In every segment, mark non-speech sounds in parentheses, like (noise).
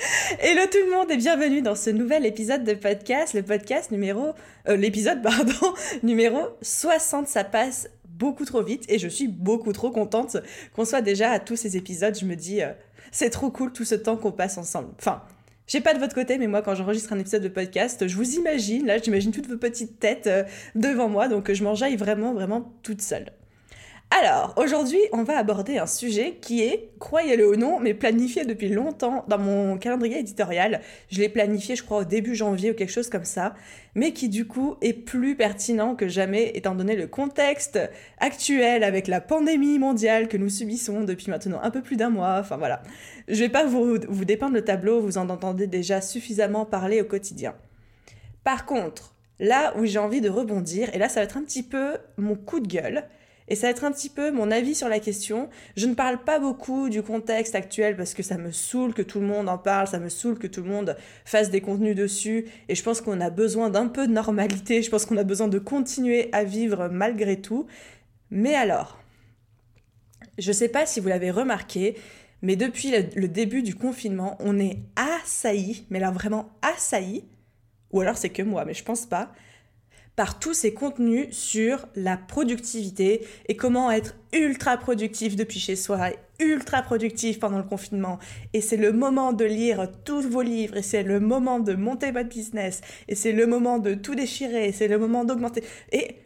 (laughs) Hello tout le monde et bienvenue dans ce nouvel épisode de podcast, le podcast numéro... Euh, l'épisode, (laughs) pardon, numéro 60. Ça passe beaucoup trop vite et je suis beaucoup trop contente qu'on soit déjà à tous ces épisodes. Je me dis, euh, c'est trop cool tout ce temps qu'on passe ensemble. Enfin, j'ai pas de votre côté, mais moi, quand j'enregistre un épisode de podcast, je vous imagine, là, j'imagine toutes vos petites têtes euh, devant moi, donc je m'enjaille vraiment, vraiment toute seule. Alors, aujourd'hui, on va aborder un sujet qui est, croyez-le ou non, mais planifié depuis longtemps dans mon calendrier éditorial. Je l'ai planifié, je crois, au début janvier ou quelque chose comme ça, mais qui du coup est plus pertinent que jamais étant donné le contexte actuel avec la pandémie mondiale que nous subissons depuis maintenant un peu plus d'un mois. Enfin voilà, je vais pas vous, vous dépeindre le tableau, vous en entendez déjà suffisamment parler au quotidien. Par contre, là où j'ai envie de rebondir, et là ça va être un petit peu mon coup de gueule, et ça va être un petit peu mon avis sur la question. Je ne parle pas beaucoup du contexte actuel parce que ça me saoule que tout le monde en parle, ça me saoule que tout le monde fasse des contenus dessus. Et je pense qu'on a besoin d'un peu de normalité, je pense qu'on a besoin de continuer à vivre malgré tout. Mais alors, je ne sais pas si vous l'avez remarqué, mais depuis le début du confinement, on est assailli, mais là vraiment assailli, ou alors c'est que moi, mais je pense pas, par tous ces contenus sur la productivité et comment être ultra productif depuis chez soi et ultra productif pendant le confinement. Et c'est le moment de lire tous vos livres et c'est le moment de monter votre business et c'est le moment de tout déchirer, c'est le moment d'augmenter. Et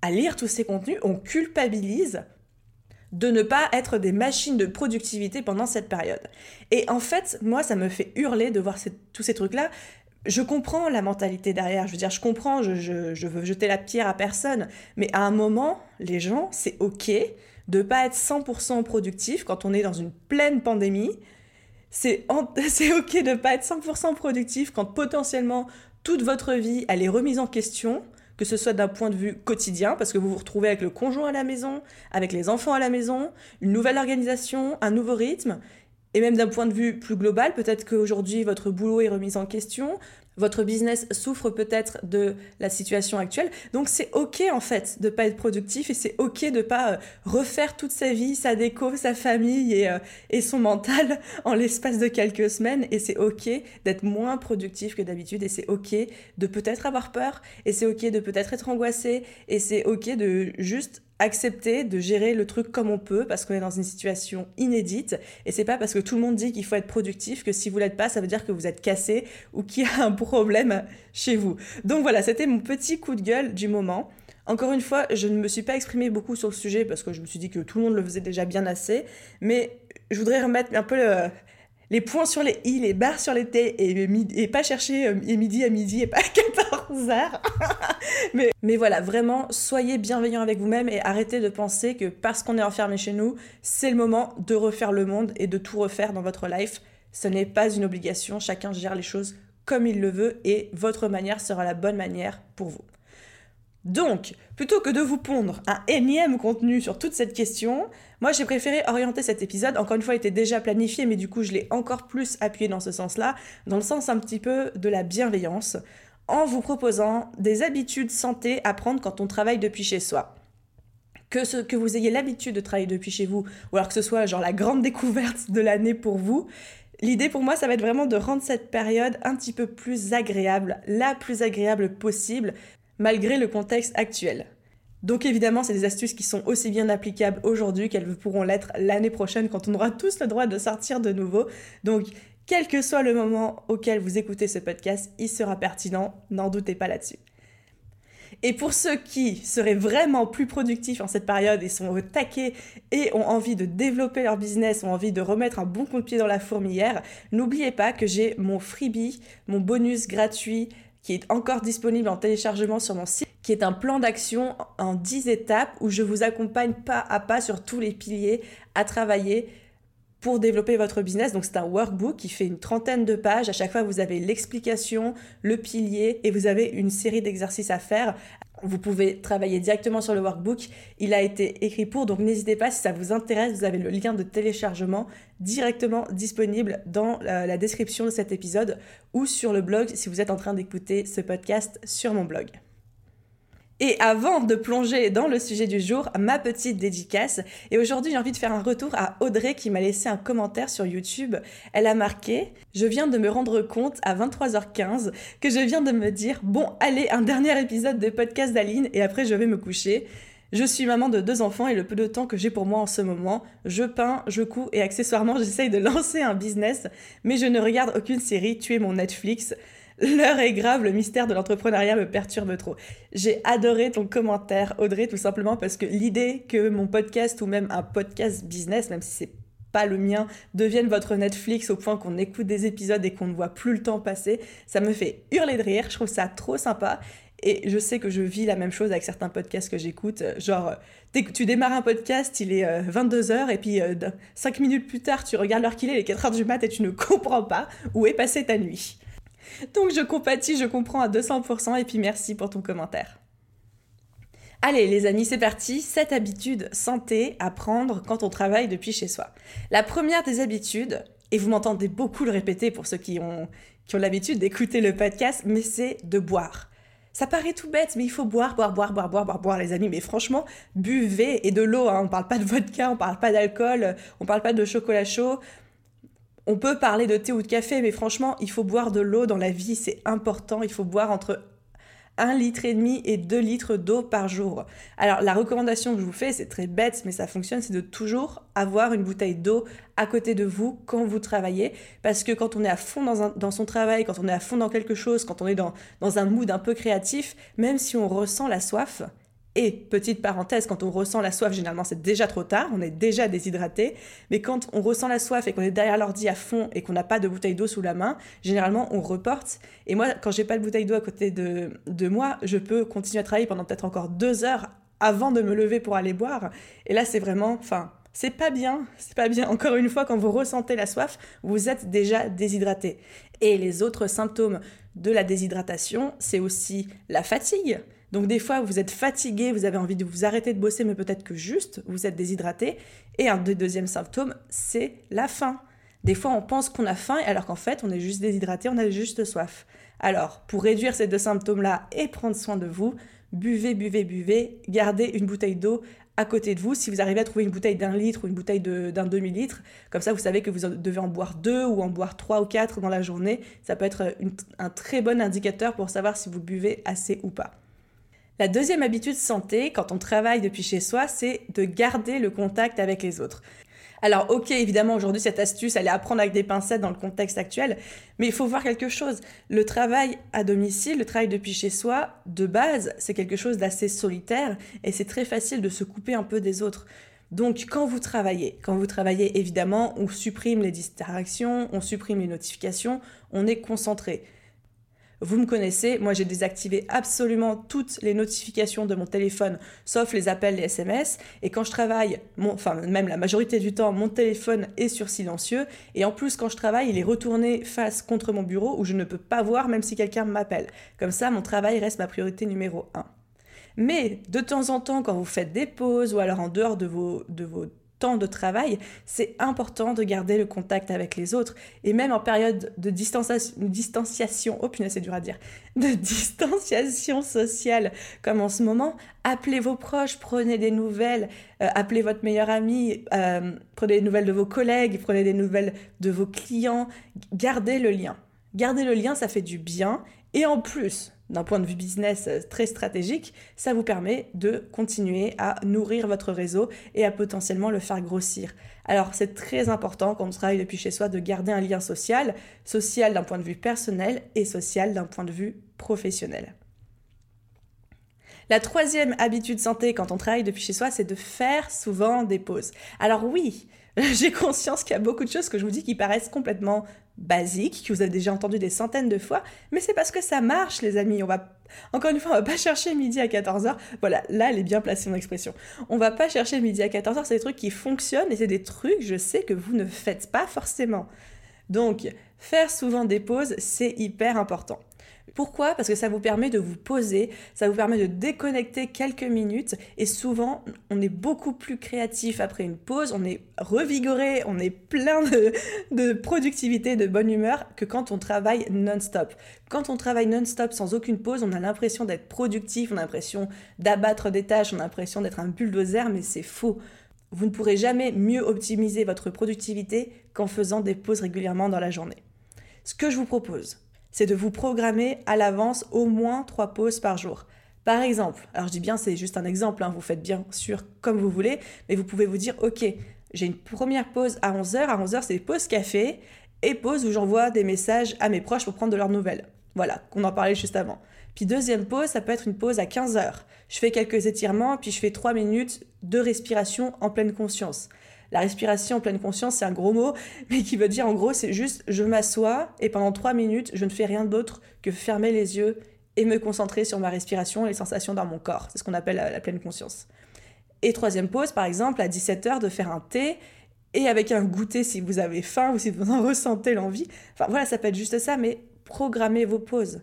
à lire tous ces contenus, on culpabilise de ne pas être des machines de productivité pendant cette période. Et en fait, moi, ça me fait hurler de voir tous ces trucs-là je comprends la mentalité derrière. Je veux dire, je comprends, je, veux jeter la pierre à personne. Mais à un moment, les gens, c'est OK de pas être 100% productif quand on est dans une pleine pandémie. C'est (laughs) OK de pas être 100% productif quand potentiellement toute votre vie, elle est remise en question, que ce soit d'un point de vue quotidien, parce que vous vous retrouvez avec le conjoint à la maison, avec les enfants à la maison, une nouvelle organisation, un nouveau rythme. Et même d'un point de vue plus global, peut-être qu'aujourd'hui votre boulot est remis en question, votre business souffre peut-être de la situation actuelle. Donc c'est ok en fait de pas être productif et c'est ok de pas euh, refaire toute sa vie, sa déco, sa famille et, euh, et son mental (laughs) en l'espace de quelques semaines. Et c'est ok d'être moins productif que d'habitude et c'est ok de peut-être avoir peur et c'est ok de peut-être être angoissé et c'est ok de juste accepter de gérer le truc comme on peut parce qu'on est dans une situation inédite et c'est pas parce que tout le monde dit qu'il faut être productif que si vous l'êtes pas ça veut dire que vous êtes cassé ou qu'il y a un problème chez vous. Donc voilà, c'était mon petit coup de gueule du moment. Encore une fois, je ne me suis pas exprimée beaucoup sur le sujet parce que je me suis dit que tout le monde le faisait déjà bien assez, mais je voudrais remettre un peu le, les points sur les i, les barres sur les t, et, et pas chercher euh, midi à midi et pas (laughs) à 14 heures. (laughs) mais, mais voilà, vraiment, soyez bienveillants avec vous-même et arrêtez de penser que parce qu'on est enfermé chez nous, c'est le moment de refaire le monde et de tout refaire dans votre life. Ce n'est pas une obligation, chacun gère les choses comme il le veut et votre manière sera la bonne manière pour vous. Donc, plutôt que de vous pondre un énième contenu sur toute cette question, moi j'ai préféré orienter cet épisode, encore une fois il était déjà planifié, mais du coup je l'ai encore plus appuyé dans ce sens-là, dans le sens un petit peu de la bienveillance, en vous proposant des habitudes santé à prendre quand on travaille depuis chez soi. Que, ce, que vous ayez l'habitude de travailler depuis chez vous, ou alors que ce soit genre la grande découverte de l'année pour vous, L'idée pour moi, ça va être vraiment de rendre cette période un petit peu plus agréable, la plus agréable possible, malgré le contexte actuel. Donc évidemment, c'est des astuces qui sont aussi bien applicables aujourd'hui qu'elles pourront l'être l'année prochaine quand on aura tous le droit de sortir de nouveau. Donc quel que soit le moment auquel vous écoutez ce podcast, il sera pertinent, n'en doutez pas là-dessus. Et pour ceux qui seraient vraiment plus productifs en cette période et sont taqués et ont envie de développer leur business, ont envie de remettre un bon coup de pied dans la fourmilière, n'oubliez pas que j'ai mon freebie, mon bonus gratuit qui est encore disponible en téléchargement sur mon site, qui est un plan d'action en 10 étapes où je vous accompagne pas à pas sur tous les piliers à travailler pour développer votre business. Donc c'est un workbook qui fait une trentaine de pages. À chaque fois, vous avez l'explication, le pilier et vous avez une série d'exercices à faire. Vous pouvez travailler directement sur le workbook. Il a été écrit pour, donc n'hésitez pas si ça vous intéresse. Vous avez le lien de téléchargement directement disponible dans la description de cet épisode ou sur le blog si vous êtes en train d'écouter ce podcast sur mon blog. Et avant de plonger dans le sujet du jour, ma petite dédicace. Et aujourd'hui, j'ai envie de faire un retour à Audrey qui m'a laissé un commentaire sur YouTube. Elle a marqué Je viens de me rendre compte à 23h15 que je viens de me dire Bon, allez, un dernier épisode de podcast d'Aline et après je vais me coucher. Je suis maman de deux enfants et le peu de temps que j'ai pour moi en ce moment, je peins, je couds et accessoirement (laughs) j'essaye de lancer un business, mais je ne regarde aucune série, tu es mon Netflix. L'heure est grave, le mystère de l'entrepreneuriat me perturbe trop. J'ai adoré ton commentaire, Audrey, tout simplement parce que l'idée que mon podcast ou même un podcast business, même si c'est pas le mien, devienne votre Netflix au point qu'on écoute des épisodes et qu'on ne voit plus le temps passer, ça me fait hurler de rire. Je trouve ça trop sympa. Et je sais que je vis la même chose avec certains podcasts que j'écoute. Genre, tu démarres un podcast, il est 22h, euh, et puis 5 euh, minutes plus tard, tu regardes l'heure qu'il est, il est 4h du mat, et tu ne (laughs) comprends pas où est passée ta nuit. Donc je compatis, je comprends à 200% et puis merci pour ton commentaire. Allez les amis, c'est parti, cette habitude santé à prendre quand on travaille depuis chez soi. La première des habitudes, et vous m'entendez beaucoup le répéter pour ceux qui ont, qui ont l'habitude d'écouter le podcast, mais c'est de boire. Ça paraît tout bête, mais il faut boire, boire, boire, boire, boire, boire, boire, les amis. Mais franchement, buvez et de l'eau. Hein. On parle pas de vodka, on parle pas d'alcool, on parle pas de chocolat chaud. On peut parler de thé ou de café, mais franchement, il faut boire de l'eau dans la vie, c'est important. Il faut boire entre 1 litre et demi et 2 litres d'eau par jour. Alors la recommandation que je vous fais, c'est très bête, mais ça fonctionne, c'est de toujours avoir une bouteille d'eau à côté de vous quand vous travaillez. Parce que quand on est à fond dans, son travail, quand on est à fond dans quelque chose, quand on est dans, dans un mood un peu créatif, même si on ressent la soif, et petite parenthèse, quand on ressent la soif, généralement c'est déjà trop tard, on est déjà déshydraté. Mais quand on ressent la soif et qu'on est derrière l'ordi à fond et qu'on n'a pas de bouteille d'eau sous la main, généralement on reporte. Et moi, quand j'ai pas de bouteille d'eau à côté de, de moi, je peux continuer à travailler pendant peut-être encore deux heures avant de me lever pour aller boire. Et là, c'est vraiment, enfin, c'est pas bien, c'est pas bien. Encore une fois, quand vous ressentez la soif, vous êtes déjà déshydraté. Et les autres symptômes de la déshydratation, c'est aussi la fatigue. Donc des fois, vous êtes fatigué, vous avez envie de vous arrêter de bosser, mais peut-être que juste, vous êtes déshydraté. Et un deuxième symptôme, c'est la faim. Des fois, on pense qu'on a faim, alors qu'en fait, on est juste déshydraté, on a juste soif. Alors, pour réduire ces deux symptômes-là et prendre soin de vous, buvez, buvez, buvez, gardez une bouteille d'eau à côté de vous. Si vous arrivez à trouver une bouteille d'un litre ou une bouteille d'un demi-litre, comme ça vous savez que vous devez en boire deux ou en boire trois ou quatre dans la journée. Ça peut être un très bon indicateur pour savoir si vous buvez assez ou pas. La deuxième habitude santé, quand on travaille depuis chez soi, c'est de garder le contact avec les autres. Alors ok, évidemment, aujourd'hui, cette astuce, elle est à prendre avec des pincettes dans le contexte actuel, mais il faut voir quelque chose. Le travail à domicile, le travail depuis chez soi, de base, c'est quelque chose d'assez solitaire et c'est très facile de se couper un peu des autres. Donc quand vous travaillez, quand vous travaillez, évidemment, on supprime les distractions, on supprime les notifications, on est concentré. Vous me connaissez, moi j'ai désactivé absolument toutes les notifications de mon téléphone, sauf les appels, les SMS. Et quand je travaille, enfin même la majorité du temps, mon téléphone est sur silencieux. Et en plus, quand je travaille, il est retourné face contre mon bureau où je ne peux pas voir même si quelqu'un m'appelle. Comme ça, mon travail reste ma priorité numéro 1. Mais de temps en temps, quand vous faites des pauses ou alors en dehors de vos, de vos de travail, c'est important de garder le contact avec les autres. Et même en période de distanciation, distanciation oh punaise, c'est dur à dire, (laughs) de distanciation sociale comme en ce moment, appelez vos proches, prenez des nouvelles, euh, appelez votre meilleur ami, euh, prenez des nouvelles de vos collègues, prenez des nouvelles de vos clients, gardez le lien. Gardez le lien, ça fait du bien. Et en plus, d'un point de vue business euh, très stratégique, ça vous permet de continuer à nourrir votre réseau et à potentiellement le faire grossir. Alors c'est très important quand on travaille depuis chez soi de garder un lien social, social d'un point de vue personnel et social d'un point de vue professionnel. La troisième habitude santé quand on travaille depuis chez soi, c'est de faire souvent des pauses. Alors oui, (laughs) j'ai conscience qu'il y a beaucoup de choses que je vous dis qui paraissent complètement basique que vous avez déjà entendu des centaines de fois, mais c'est parce que ça marche, les amis. On va encore une fois, on va pas chercher midi à 14h. Voilà, là, elle est bien placée mon expression. On va pas chercher midi à 14h, c'est des trucs qui fonctionnent et c'est des trucs, je sais que vous ne faites pas forcément. Donc, faire souvent des pauses, c'est hyper important. Pourquoi? Parce que ça vous permet de vous poser, ça vous permet de déconnecter quelques minutes et souvent on est beaucoup plus créatif après une pause, on est revigoré, on est plein de, productivité, de bonne humeur que quand on travaille non-stop. Quand on travaille non-stop sans aucune pause, on a l'impression d'être productif, on a l'impression d'abattre des tâches, on a l'impression d'être un bulldozer, mais c'est faux. Vous ne pourrez jamais mieux optimiser votre productivité qu'en faisant des pauses régulièrement dans la journée. Ce que je vous propose, c'est de vous programmer à l'avance au moins trois pauses par jour. Par exemple, alors je dis bien c'est juste un exemple, hein, vous faites bien sûr comme vous voulez, mais vous pouvez vous dire ok, j'ai une première pause à 11h, à 11h c'est pause café et pause où j'envoie des messages à mes proches pour prendre de leurs nouvelles. Voilà, on en parlait juste avant. Puis deuxième pause, ça peut être une pause à 15h. Je fais quelques étirements, puis je fais 3 minutes de respiration en pleine conscience. La respiration en pleine conscience, c'est un gros mot, (laughs) mais qui veut dire en gros, c'est juste je m'assois et pendant trois minutes, je ne fais rien d'autre que fermer les yeux et me concentrer sur ma respiration et les sensations dans mon corps. C'est ce qu'on appelle la, pleine conscience. Et troisième pause, par exemple, à 17h, de faire un thé et avec un goûter si vous avez faim ou si vous en (laughs) ressentez l'envie. Enfin voilà, ça peut être juste ça, mais programmez vos pauses.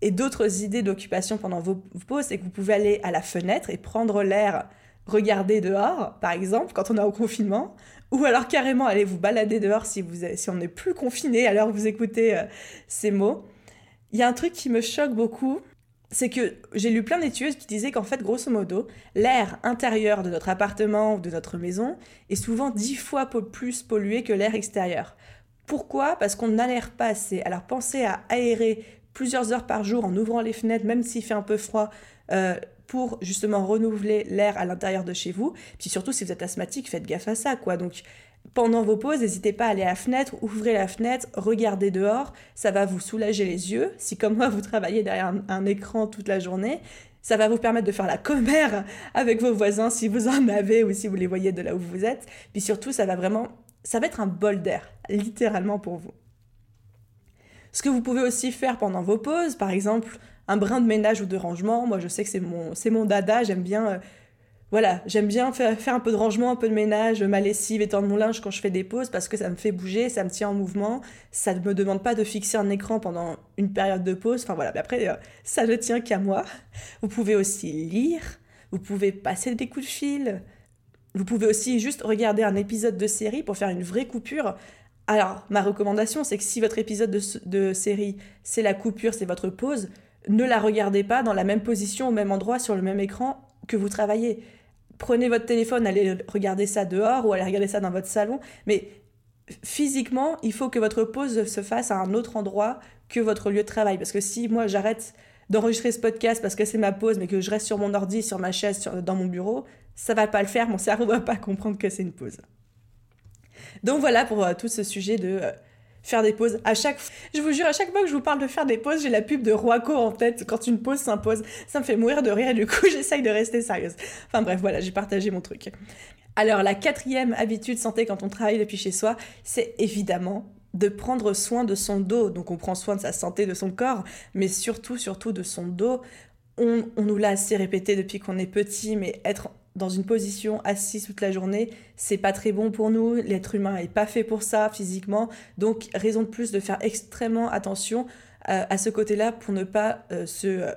Et d'autres idées d'occupation pendant vos pauses, c'est que vous pouvez aller à la fenêtre et prendre l'air regarder dehors, par exemple, quand on est au confinement, ou alors carrément aller vous balader dehors si, on n'est plus confiné, alors vous écoutez euh, ces mots. Il y a un truc qui me choque beaucoup, c'est que j'ai lu plein d'études qui disaient qu'en fait, grosso modo, l'air intérieur de notre appartement ou de notre maison est souvent dix fois plus pollué que l'air extérieur. Pourquoi? Parce qu'on n'aère pas assez. Alors pensez à aérer plusieurs heures par jour en ouvrant les fenêtres, même s'il fait un peu froid, euh, pour justement renouveler l'air à l'intérieur de chez vous. Puis surtout, si vous êtes asthmatique, faites gaffe à ça, quoi. Donc, pendant vos pauses, n'hésitez pas à aller à la fenêtre, ouvrez la fenêtre, regardez dehors, ça va vous soulager les yeux. Si comme moi, vous travaillez derrière un, écran toute la journée, ça va vous permettre de faire la commère avec vos voisins si vous en avez ou si vous les voyez de là où vous êtes. Puis surtout, ça va vraiment, ça va être un bol d'air, littéralement pour vous. Ce que vous pouvez aussi faire pendant vos pauses, par exemple, un brin de ménage ou de rangement. Moi, je sais que c'est mon, c'est mon dada. J'aime bien, euh, voilà, j'aime bien faire, un peu de rangement, un peu de ménage, ma lessive, étendre mon linge quand je fais des pauses parce que ça me fait bouger, ça me tient en mouvement. Ça ne me demande pas de fixer un écran pendant une période de pause. Enfin voilà, mais après, euh, ça ne tient qu'à moi. Vous pouvez aussi lire, vous pouvez passer des coups de fil. Vous pouvez aussi juste regarder un épisode de série pour faire une vraie coupure. Alors, ma recommandation, c'est que si votre épisode de, série, c'est la coupure, c'est votre pause, ne la regardez pas dans la même position, au même endroit, sur le même écran que vous travaillez. Prenez votre téléphone, allez regarder ça dehors ou allez regarder ça dans votre salon, mais physiquement, il faut que votre pause se fasse à un autre endroit que votre lieu de travail. Parce que si moi j'arrête d'enregistrer ce podcast parce que c'est ma pause, mais que je reste sur mon ordi, sur ma chaise, dans mon bureau, ça va pas le faire, mon cerveau va pas comprendre que c'est une pause. Donc voilà pour euh, tout ce sujet de... Euh, faire des pauses. À chaque, je vous jure, à chaque fois que je vous parle de faire des pauses, j'ai la pub de Roaco en tête quand une pause s'impose. Ça me fait mourir de rire et du coup, (laughs) j'essaye de rester sérieuse. Enfin bref, voilà, j'ai partagé mon truc. Alors, la quatrième habitude santé quand on travaille depuis chez soi, c'est évidemment de prendre soin de son dos. Donc, on prend soin de sa santé, de son corps, mais surtout, surtout de son dos. On, on nous l'a assez répété depuis qu'on est petit, mais être dans une position assise toute la journée, c'est pas très bon pour nous. L'être humain est pas fait pour ça physiquement. Donc, raison de plus de faire extrêmement attention euh, à ce côté-là pour ne pas euh, se. Euh,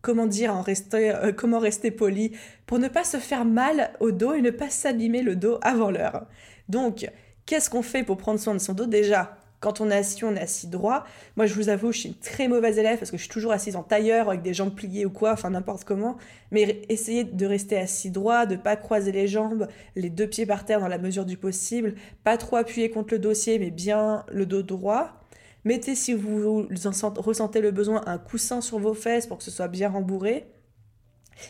comment dire, en rester, comment rester poli, pour ne pas se faire mal au dos et ne pas s'abîmer le dos avant l'heure. Donc, qu'est-ce qu'on fait pour prendre soin de son dos? Déjà, quand on est assis, on est assis droit. Moi, je vous avoue, je suis une très mauvaise élève parce que je suis toujours assise en tailleur avec des jambes pliées ou quoi, enfin n'importe comment. Mais essayez de rester assis droit, de pas croiser les jambes, les deux pieds par terre dans la mesure du possible, pas trop appuyer contre le dossier, mais bien le dos droit. Mettez, si vous ressentez le besoin, un coussin sur vos fesses pour que ce soit bien rembourré.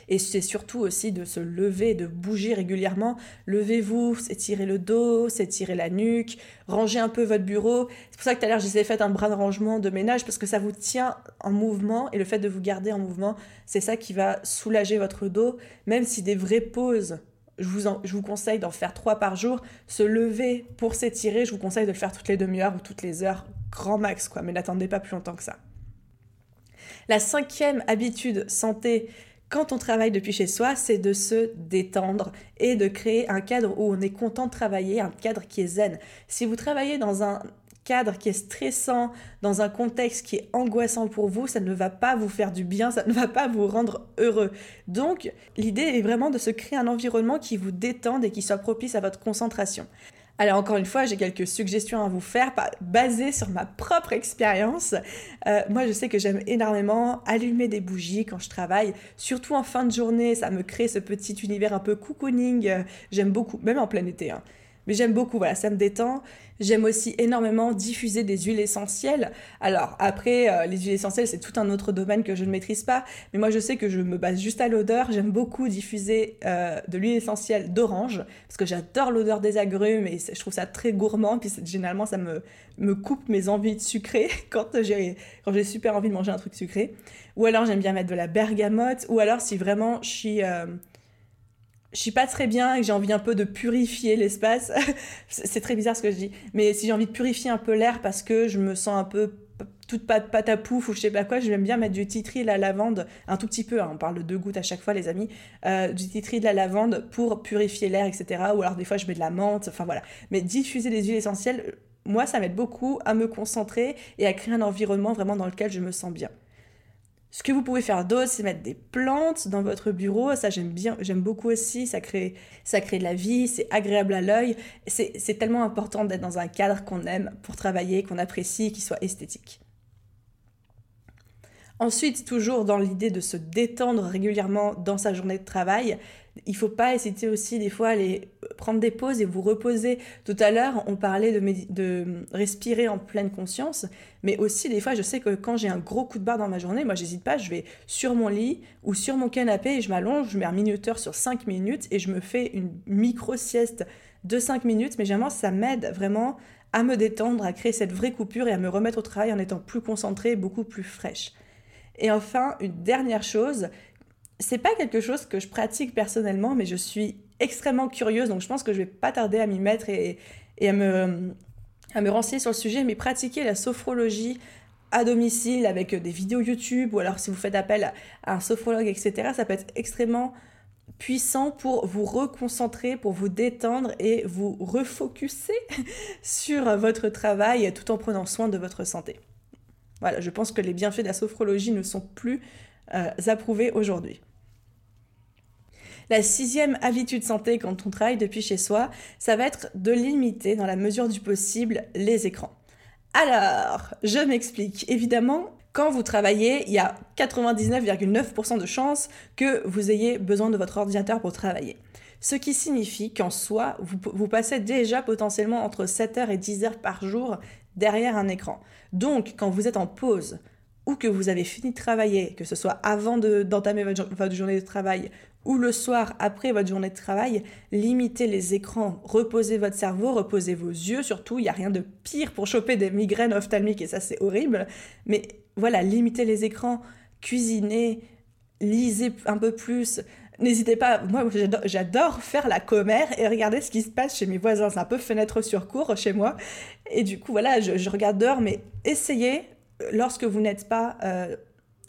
Et c'est surtout aussi de se lever, de bouger régulièrement. Levez-vous, s'étirez le dos, s'étirez la nuque, rangez un peu votre bureau. C'est pour ça que tout à l'heure, j'ai fait un bras de rangement de ménage parce que ça vous tient en mouvement et le fait de vous garder en mouvement, c'est ça qui va soulager votre dos. Même si des vraies pauses je vous, je vous conseille d'en faire trois par jour. Se lever pour s'étirer, je vous conseille de le faire toutes les demi-heures ou toutes les heures, grand max, quoi. Mais n'attendez pas plus longtemps que ça. La cinquième habitude santé quand on travaille depuis chez soi, c'est de se détendre et de créer un cadre où on est content de travailler, un cadre qui est zen. Si vous travaillez dans un cadre qui est stressant, dans un contexte qui est angoissant pour vous, ça ne va pas vous faire du bien, ça ne va pas vous rendre heureux. Donc, l'idée est vraiment de se créer un environnement qui vous détende et qui soit propice à votre concentration. Alors encore une fois, j'ai quelques suggestions à vous faire basées sur ma propre expérience. Euh, moi, je sais que j'aime énormément allumer des bougies quand je travaille, surtout en fin de journée. Ça me crée ce petit univers un peu cocooning. J'aime beaucoup, même en plein été. Hein. Mais j'aime beaucoup, voilà, ça me détend. J'aime aussi énormément diffuser des huiles essentielles. Alors après, euh, les huiles essentielles, c'est tout un autre domaine que je ne maîtrise pas. Mais moi, je sais que je me base juste à l'odeur. J'aime beaucoup diffuser euh, de l'huile essentielle d'orange parce que j'adore l'odeur des agrumes et je trouve ça très gourmand. Puis généralement, ça me, coupe mes envies de sucré (laughs) quand j'ai quand j'ai super envie de manger un truc sucré. Ou alors, j'aime bien mettre de la bergamote. Ou alors, si vraiment je suis... Euh, je suis pas très bien et que j'ai envie un peu de purifier l'espace, (laughs) c'est très bizarre ce que je dis, mais si j'ai envie de purifier un peu l'air parce que je me sens un peu toute pâte, à pouf ou je sais pas quoi, je bien mettre du titri de la lavande, un tout petit peu, hein, on parle de deux gouttes à chaque fois les amis, euh, du titri de la lavande pour purifier l'air, etc. Ou alors des fois je mets de la menthe, enfin voilà. Mais diffuser des huiles essentielles, moi ça m'aide beaucoup à me concentrer et à créer un environnement vraiment dans lequel je me sens bien. Ce que vous pouvez faire d'autre, c'est mettre des plantes dans votre bureau. Ça, j'aime bien, j'aime beaucoup aussi. Ça crée, ça crée de la vie, c'est agréable à l'œil. C'est tellement important d'être dans un cadre qu'on aime pour travailler, qu'on apprécie, qui soit esthétique. Ensuite, toujours dans l'idée de se détendre régulièrement dans sa journée de travail, il faut pas hésiter aussi des fois à aller prendre des pauses et vous reposer. Tout à l'heure, on parlait de, respirer en pleine conscience, mais aussi des fois, je sais que quand j'ai un gros coup de barre dans ma journée, moi, j'hésite pas, je vais sur mon lit ou sur mon canapé et je m'allonge, je mets un minuteur sur 5 minutes et je me fais une micro-sieste de 5 minutes, mais généralement, ça m'aide vraiment à me détendre, à créer cette vraie coupure et à me remettre au travail en étant plus concentrée, beaucoup plus fraîche. Et enfin, une dernière chose c'est pas quelque chose que je pratique personnellement, mais je suis extrêmement curieuse, donc je pense que je vais pas tarder à m'y mettre et, à, me, à me renseigner sur le sujet, mais pratiquer la sophrologie à domicile avec des vidéos YouTube ou alors si vous faites appel à un sophrologue, etc., ça peut être extrêmement puissant pour vous reconcentrer, pour vous détendre et vous refocuser (laughs) sur votre travail tout en prenant soin de votre santé. Voilà, je pense que les bienfaits de la sophrologie ne sont plus euh, aujourd'hui. La sixième habitude santé quand on travaille depuis chez soi, ça va être de limiter dans la mesure du possible les écrans. Alors, je m'explique. Évidemment, quand vous travaillez, il y a 99,9% de chances que vous ayez besoin de votre ordinateur pour travailler. Ce qui signifie qu'en soi, vous, vous, passez déjà potentiellement entre 7h et 10h par jour derrière un écran. Donc, quand vous êtes en pause, ou que vous avez fini de travailler, que ce soit avant d'entamer votre, journée de travail ou le soir après votre journée de travail, limitez les écrans, reposez votre cerveau, reposez vos yeux, surtout, il n'y a rien de pire pour choper des migraines ophtalmiques et ça c'est horrible, mais voilà, limitez les écrans, cuisinez, lisez un peu plus, N'hésitez pas, moi j'adore faire la commère et regarder ce qui se passe chez mes voisins. C'est un peu fenêtre sur cour chez moi. Et du coup, voilà, je, je regarde dehors, mais essayez lorsque vous n'êtes pas euh,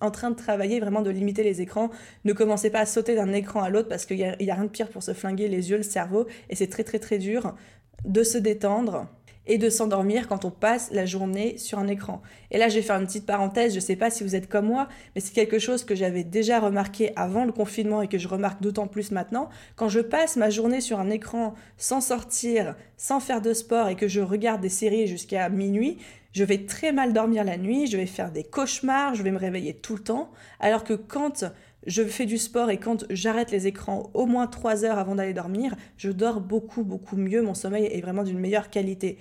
en train de travailler, vraiment de limiter les écrans, ne commencez pas à sauter d'un écran à l'autre parce qu'il n'y a, a, rien de pire pour se flinguer les yeux, le cerveau, et c'est très très très dur de se détendre et de s'endormir quand on passe la journée sur un écran. Et là, je vais faire une petite parenthèse, je ne sais pas si vous êtes comme moi, mais c'est quelque chose que j'avais déjà remarqué avant le confinement et que je remarque d'autant plus maintenant. Quand je passe ma journée sur un écran sans sortir, sans faire de sport et que je regarde des séries jusqu'à minuit, je vais très mal dormir la nuit, je vais faire des cauchemars, je vais me réveiller tout le temps, alors que quand je fais du sport et quand j'arrête les écrans au moins 3 heures avant d'aller dormir, je dors beaucoup, beaucoup mieux. Mon sommeil est vraiment d'une meilleure qualité.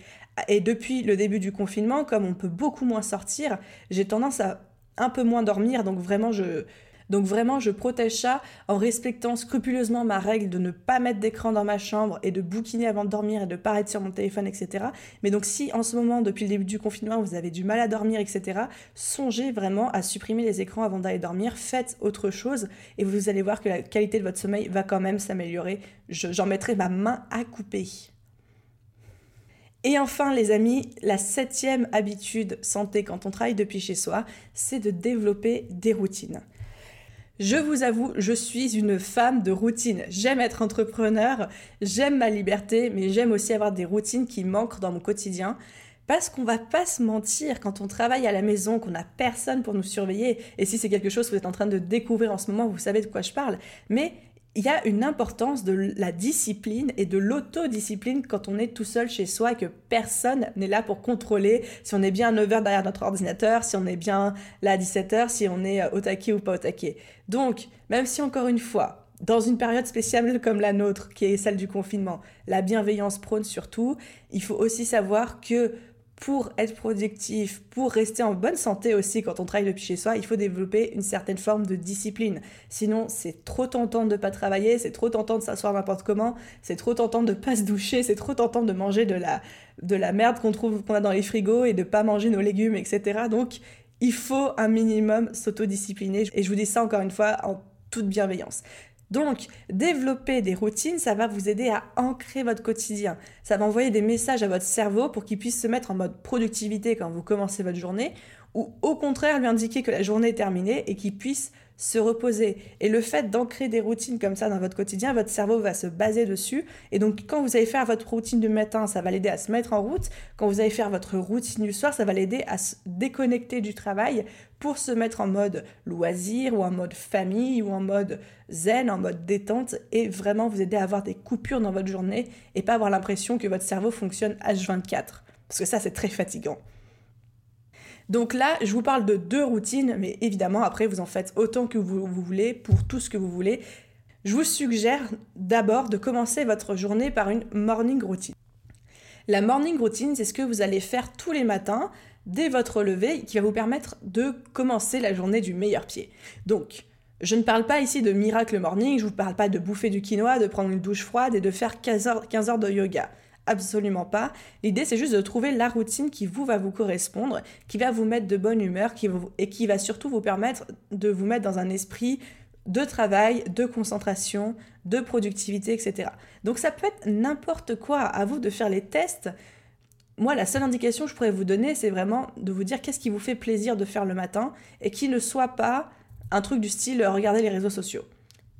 Et depuis le début du confinement, comme on peut beaucoup moins sortir, j'ai tendance à un peu moins dormir. Donc vraiment, je, Donc vraiment, je protège ça en respectant scrupuleusement ma règle de ne pas mettre d'écran dans ma chambre et de bouquiner avant de dormir et de pas être sur mon téléphone, etc. Mais donc si en ce moment, depuis le début du confinement, vous avez du mal à dormir, etc., songez vraiment à supprimer les écrans avant d'aller dormir, faites autre chose et vous allez voir que la qualité de votre sommeil va quand même s'améliorer. J'en mettrai ma main à couper. Et enfin, les amis, la septième habitude santé quand on travaille depuis chez soi, c'est de développer des routines. Je vous avoue, je suis une femme de routine. J'aime être entrepreneur, j'aime ma liberté, mais j'aime aussi avoir des routines qui manquent dans mon quotidien. Parce qu'on va pas se mentir quand on travaille à la maison, qu'on n'a personne pour nous surveiller. Et si c'est quelque chose que vous êtes en train de découvrir en ce moment, vous savez de quoi je parle. Mais il y a une importance de la discipline et de l'autodiscipline quand on est tout seul chez soi et que personne n'est là pour contrôler si on est bien à 9h derrière notre ordinateur, si on est bien là à 17h, si on est au taquet ou pas au taquet. Donc, même si encore une fois, dans une période spéciale (laughs) comme la nôtre, qui est celle du confinement, la bienveillance prône surtout, il faut aussi savoir que pour être productif, pour rester en bonne santé aussi quand on travaille depuis chez soi, il faut développer une certaine forme de discipline. Sinon, c'est trop tentant de ne pas travailler, c'est trop tentant de s'asseoir n'importe comment, c'est trop tentant de pas se doucher, c'est trop tentant de manger de la, de la merde qu'on trouve qu'on a dans les frigos et de pas manger nos légumes, etc. Donc, il faut un minimum s'autodiscipliner. Et je vous dis ça encore une fois en toute bienveillance. Donc, développer des routines, ça va vous aider à ancrer votre quotidien. Ça va envoyer des messages à votre cerveau pour qu'il puisse se mettre en mode productivité quand vous commencez votre journée, ou au contraire lui indiquer que la journée est terminée et qu'il puisse se reposer. Et le fait d'ancrer des routines comme ça dans votre quotidien, votre cerveau va se baser dessus. Et donc, quand vous allez faire votre routine du matin, ça va l'aider à se mettre en route. Quand vous allez faire votre routine du soir, ça va l'aider à se déconnecter du travail pour se mettre en mode loisir ou en mode famille ou en mode zen, en mode détente et vraiment vous aider à avoir des coupures dans votre journée et pas avoir l'impression que votre cerveau fonctionne H24. Parce que ça, c'est très fatigant. Donc là, je vous parle de deux routines, mais évidemment, après, vous en faites autant que vous, voulez pour tout ce que vous voulez. Je vous suggère d'abord de commencer votre journée par une morning routine. La morning routine, c'est ce que vous allez faire tous les matins dès votre lever qui va vous permettre de commencer la journée du meilleur pied. Donc, je ne parle pas ici de miracle morning, je ne vous parle pas de bouffer du quinoa, de prendre une douche froide et de faire 15 heures, 15 heures de yoga. Absolument pas. L'idée, c'est juste de trouver la routine qui vous va vous correspondre, qui va vous mettre de bonne humeur qui et qui va surtout vous permettre de vous mettre dans un esprit de travail, de concentration, de productivité, etc. Donc ça peut être n'importe quoi. À vous de faire les tests. Moi, la seule indication que je pourrais vous donner, c'est vraiment de vous dire qu'est-ce qui vous fait plaisir de faire le matin et qui ne soit pas un truc du style euh, regarder les réseaux sociaux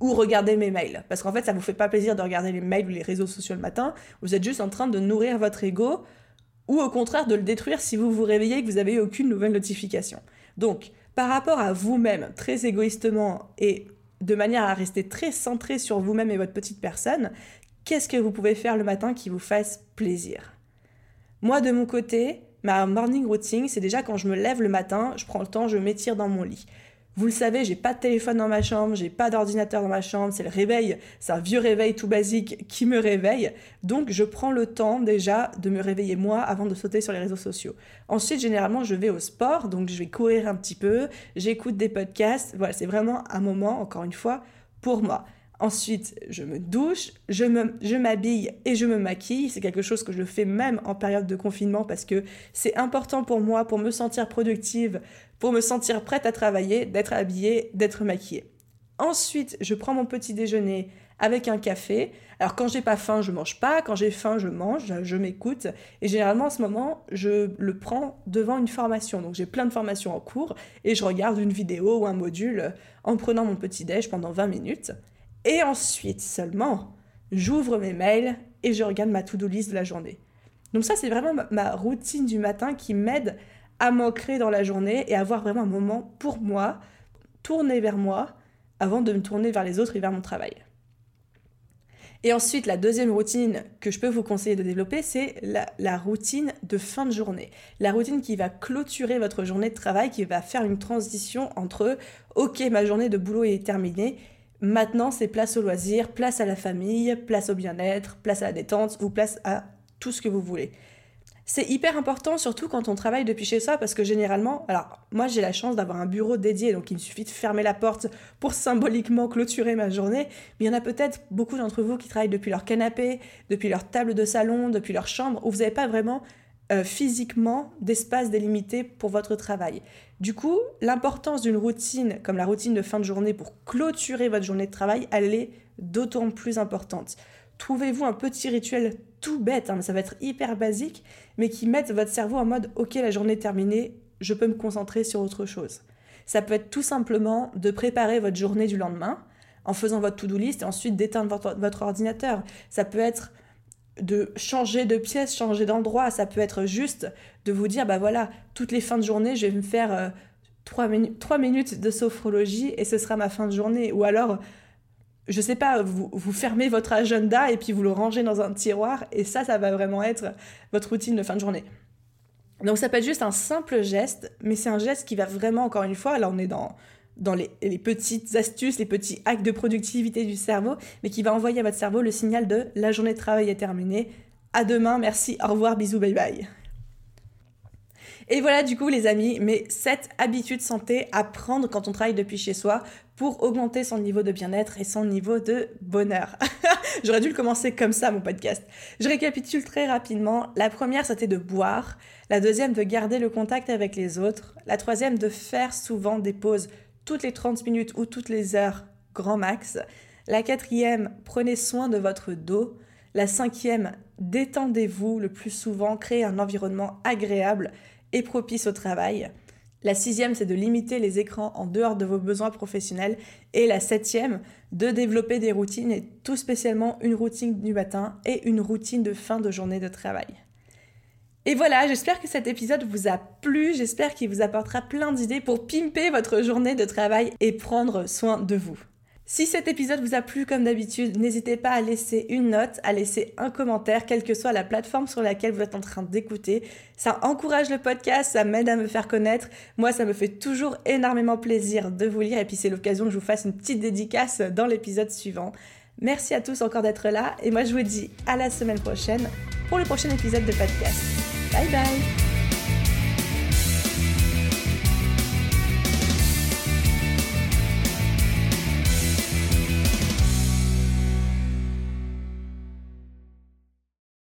ou regarder mes mails. Parce qu'en fait, ça vous fait pas plaisir de regarder les mails ou les réseaux sociaux le matin. Vous êtes juste en train de nourrir votre ego ou au contraire de le détruire si vous vous réveillez et que vous n'avez aucune nouvelle notification. Donc, par rapport à vous-même, très égoïstement et de manière à rester très centré sur vous-même et votre petite personne, qu'est-ce que vous pouvez faire le matin qui vous fasse plaisir? Moi, de mon côté, ma morning routine, c'est déjà quand je me lève le matin, je prends le temps, je m'étire dans mon lit. Vous le savez, j'ai pas de téléphone dans ma chambre, j'ai pas d'ordinateur dans ma chambre, c'est le réveil, c'est un vieux réveil tout basique qui me réveille. Donc je prends le temps déjà de me réveiller moi avant de sauter sur les réseaux sociaux. Ensuite, généralement, je vais au sport, donc je vais courir un petit peu, j'écoute des podcasts. Voilà, c'est vraiment un moment, encore une fois, pour moi. Ensuite, je me douche, je, je m'habille et je me maquille. C'est quelque chose que je fais même en période de confinement parce que c'est important pour moi, pour me sentir productive, pour me sentir prête à travailler, d'être habillée, d'être maquillée. Ensuite, je prends mon petit déjeuner avec un café. Alors quand j'ai pas faim, je mange pas. Quand j'ai faim, je mange, je m'écoute. Et généralement, en ce moment, je le prends devant une formation. Donc j'ai plein de formations en cours et je regarde une vidéo ou un module en prenant mon petit déj pendant 20 minutes. Et ensuite seulement, j'ouvre mes mails et je regarde ma to-do list de la journée. Donc ça, c'est vraiment ma routine du matin qui m'aide à m'ancrer dans la journée et avoir vraiment un moment pour moi, tourner vers moi, avant de me tourner vers les autres et vers mon travail. Et ensuite, la deuxième routine que je peux vous conseiller de développer, c'est la, la, routine de fin de journée. La routine qui va clôturer votre journée de travail, qui va faire une transition entre OK, ma journée de boulot est terminée Maintenant, c'est place au loisir, place à la famille, place au bien-être, place à la détente ou place à tout ce que vous voulez. C'est hyper important, surtout quand on travaille depuis chez soi, parce que généralement, alors moi j'ai la chance d'avoir un bureau dédié, donc il me suffit de fermer la porte pour symboliquement clôturer ma journée, mais il y en a peut-être beaucoup d'entre vous qui travaillent depuis leur canapé, depuis leur table de salon, depuis leur chambre, où vous n'avez pas vraiment euh, physiquement d'espace délimité pour votre travail. Du coup, l'importance d'une routine comme la routine de fin de journée pour clôturer votre journée de travail, elle est d'autant plus importante. Trouvez-vous un petit rituel tout bête, hein, ça va être hyper basique, mais qui mette votre cerveau en mode ok la journée est terminée, je peux me concentrer sur autre chose. Ça peut être tout simplement de préparer votre journée du lendemain en faisant votre to-do list et ensuite d'éteindre votre, ordinateur. Ça peut être de changer de pièce, changer d'endroit. Ça peut être juste de vous dire, bah voilà, toutes les fins de journée, je vais me faire 3, euh, minutes de sophrologie et ce sera ma fin de journée. Ou alors, je sais pas, vous, vous, fermez votre agenda et puis vous le rangez dans un tiroir et ça, ça va vraiment être votre routine de fin de journée. Donc ça peut être juste un simple geste, mais c'est un geste qui va vraiment, encore une fois, là on est dans dans les, petites astuces, les petits hacks de productivité du cerveau, mais qui va envoyer à votre cerveau le signal de la journée de travail est terminée. À demain, merci, au revoir, bisous, bye bye. Et voilà du coup les amis, mes 7 habitudes santé à prendre quand on travaille depuis chez soi pour augmenter son niveau de bien-être et son niveau de bonheur. (laughs) J'aurais dû le commencer comme ça mon podcast. Je récapitule très rapidement. La première c'était de boire, la deuxième de garder le contact avec les autres, la troisième de faire souvent des pauses toutes les 30 minutes ou toutes les heures, grand max. La quatrième, prenez soin de votre dos. La cinquième, détendez-vous le plus souvent, créez un environnement agréable et propice au travail. La sixième, c'est de limiter les écrans en dehors de vos besoins professionnels. Et la septième, de développer des routines, et tout spécialement une routine du matin et une routine de fin de journée de travail. Et voilà, j'espère que cet épisode vous a plu, j'espère qu'il vous apportera plein d'idées pour pimper votre journée de travail et prendre soin de vous. Si cet épisode vous a plu comme d'habitude, n'hésitez pas à laisser une note, à laisser un commentaire, quelle que soit la plateforme sur laquelle vous êtes en train d'écouter. Ça encourage le podcast, ça m'aide à me faire connaître. Moi, ça me fait toujours énormément plaisir de vous lire et puis c'est l'occasion que je vous fasse une petite dédicace dans l'épisode suivant. Merci à tous encore d'être là et moi je vous dis à la semaine prochaine pour le prochain épisode de podcast. Bye bye